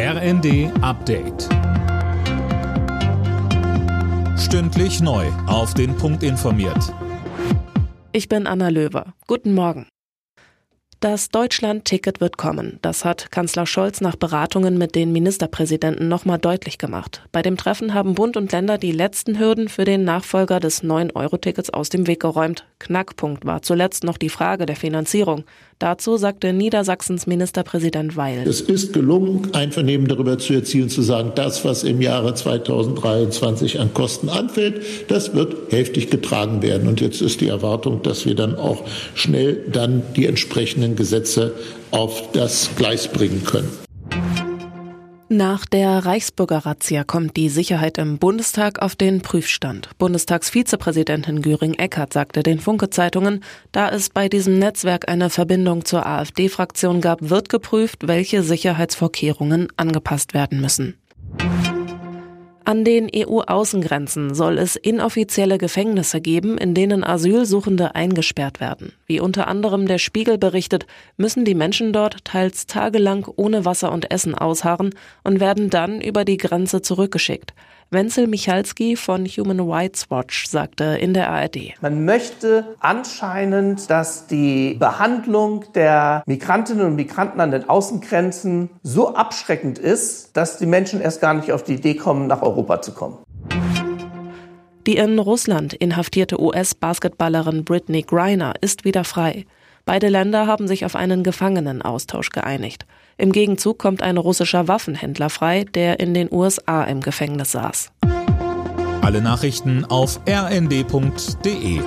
RND Update. Stündlich neu. Auf den Punkt informiert. Ich bin Anna Löwer. Guten Morgen. Das Deutschland-Ticket wird kommen. Das hat Kanzler Scholz nach Beratungen mit den Ministerpräsidenten nochmal deutlich gemacht. Bei dem Treffen haben Bund und Länder die letzten Hürden für den Nachfolger des 9-Euro-Tickets aus dem Weg geräumt. Knackpunkt war zuletzt noch die Frage der Finanzierung. Dazu sagte Niedersachsens Ministerpräsident Weil. Es ist gelungen, Einvernehmen darüber zu erzielen, zu sagen, das, was im Jahre 2023 an Kosten anfällt, das wird hälftig getragen werden. Und jetzt ist die Erwartung, dass wir dann auch schnell dann die entsprechenden Gesetze auf das Gleis bringen können. Nach der Reichsbürger-Razzia kommt die Sicherheit im Bundestag auf den Prüfstand. Bundestagsvizepräsidentin Göring-Eckardt sagte den Funke-Zeitungen, da es bei diesem Netzwerk eine Verbindung zur AfD-Fraktion gab, wird geprüft, welche Sicherheitsvorkehrungen angepasst werden müssen. An den EU-Außengrenzen soll es inoffizielle Gefängnisse geben, in denen Asylsuchende eingesperrt werden. Wie unter anderem der Spiegel berichtet, müssen die Menschen dort teils tagelang ohne Wasser und Essen ausharren und werden dann über die Grenze zurückgeschickt. Wenzel Michalski von Human Rights Watch sagte in der ARD. Man möchte anscheinend, dass die Behandlung der Migrantinnen und Migranten an den Außengrenzen so abschreckend ist, dass die Menschen erst gar nicht auf die Idee kommen, nach Europa zu kommen. Die in Russland inhaftierte US-Basketballerin Britney Griner ist wieder frei. Beide Länder haben sich auf einen Gefangenenaustausch geeinigt. Im Gegenzug kommt ein russischer Waffenhändler frei, der in den USA im Gefängnis saß. Alle Nachrichten auf rnd.de